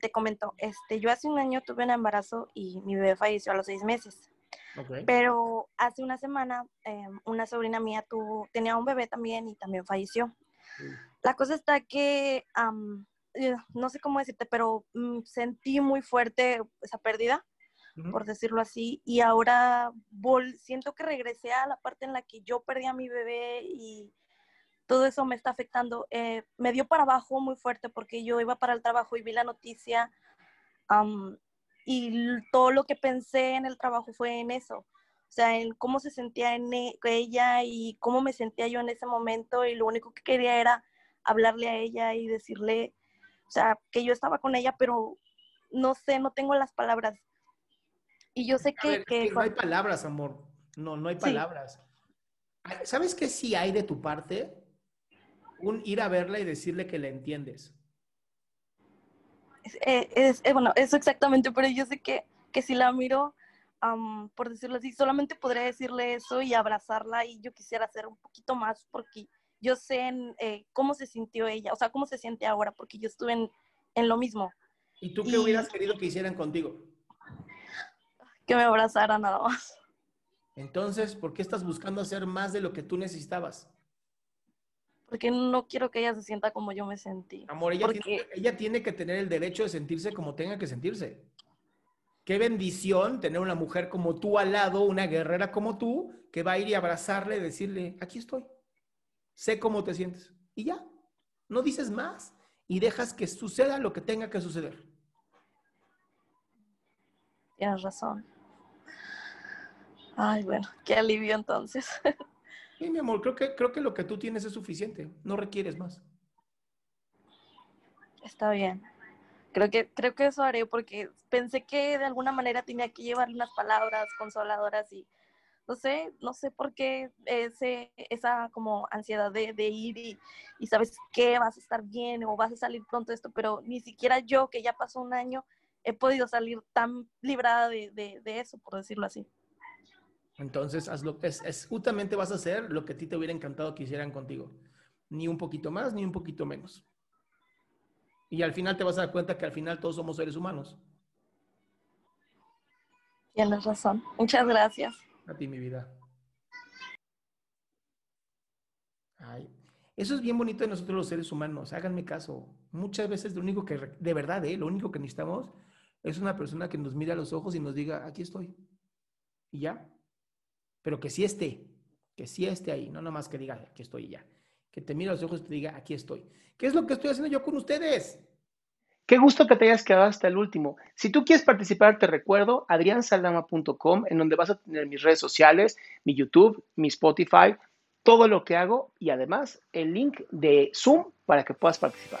Te comento, este, yo hace un año tuve un embarazo y mi bebé falleció a los seis meses. Ok. Pero hace una semana em, una sobrina mía tuvo, tenía un bebé también y también falleció. La cosa está que, eh, no sé cómo decirte, pero mm, sentí muy fuerte esa pérdida, Ujú. por decirlo así, y ahora vol- siento que regresé a la parte en la que yo perdí a mi bebé y todo eso me está afectando. Eh, me dio para abajo muy fuerte porque yo iba para el trabajo y vi la noticia am, y todo lo que pensé en el trabajo fue en eso. O sea, en cómo se sentía en e- ella y cómo me sentía yo en ese momento y lo único que quería era hablarle a ella y decirle, o sea, que yo estaba con ella, pero no sé, no tengo las palabras. Y yo sé que, ver, que no hay palabras, amor. No, no hay Sí. palabras. Ay, ¿Sabes qué sí hay de tu parte? Un ir a verla y decirle que la entiendes. eh, es, eh, bueno, eso exactamente, pero yo sé que, que si la miro, am, por decirlo así, solamente podría decirle eso y abrazarla y yo quisiera hacer un poquito más porque yo sé en, eh, cómo se sintió ella, o sea, cómo se siente ahora, porque yo estuve en, en lo mismo, ¿Y tú qué Y- hubieras querido que hicieran contigo? que me abrazara nada más. Entonces, ¿por qué estás buscando hacer más de lo que tú necesitabas? Porque no quiero que ella se sienta como yo me sentí. Amor, ella, Porque- tiene, ella tiene que tener el derecho de sentirse como tenga que sentirse. Qué bendición tener una mujer como tú al lado, una guerrera como tú, que va a ir y abrazarle y decirle, aquí estoy, sé cómo te sientes. Y ya, no dices más y dejas que suceda lo que tenga que suceder. Tienes razón. Ay, bueno, qué alivio entonces. Sí, mi amor, creo que, creo que lo que tú tienes es suficiente, no requieres más. Está bien. Creo que, creo que eso haré porque pensé que de alguna manera tenía que llevarle unas palabras consoladoras y no sé, no sé por qué ese, esa como ansiedad de, ir y, sabes que vas a estar bien o vas a salir pronto esto, pero ni siquiera yo, que ya pasó un año, he podido salir tan librada de eso, por decirlo así. Entonces, haz lo, es, es, justamente vas a hacer lo que a ti te hubiera encantado que hicieran contigo. Ni un poquito más, ni un poquito menos. Y al final te vas a dar cuenta que al final todos somos seres humanos. Tienes razón. Muchas gracias. A ti, mi vida. Ay, eso es bien bonito de nosotros los seres humanos. Háganme caso. Muchas veces lo único que, de verdad, ¿eh? lo único que necesitamos es una persona que nos mire a los ojos y nos diga, aquí estoy. Y ya. Pero que sí esté, que sí esté ahí, no nomás que diga, aquí estoy ya. Que te mire a los ojos y te diga, aquí estoy. ¿Qué es lo que estoy haciendo yo con ustedes? Qué gusto que te hayas quedado hasta el último. Si tú quieres participar, te recuerdo adriansaldama.com, en donde vas a tener mis redes sociales, mi YouTube, mi Spotify, todo lo que hago y además el link de Zoom para que puedas participar.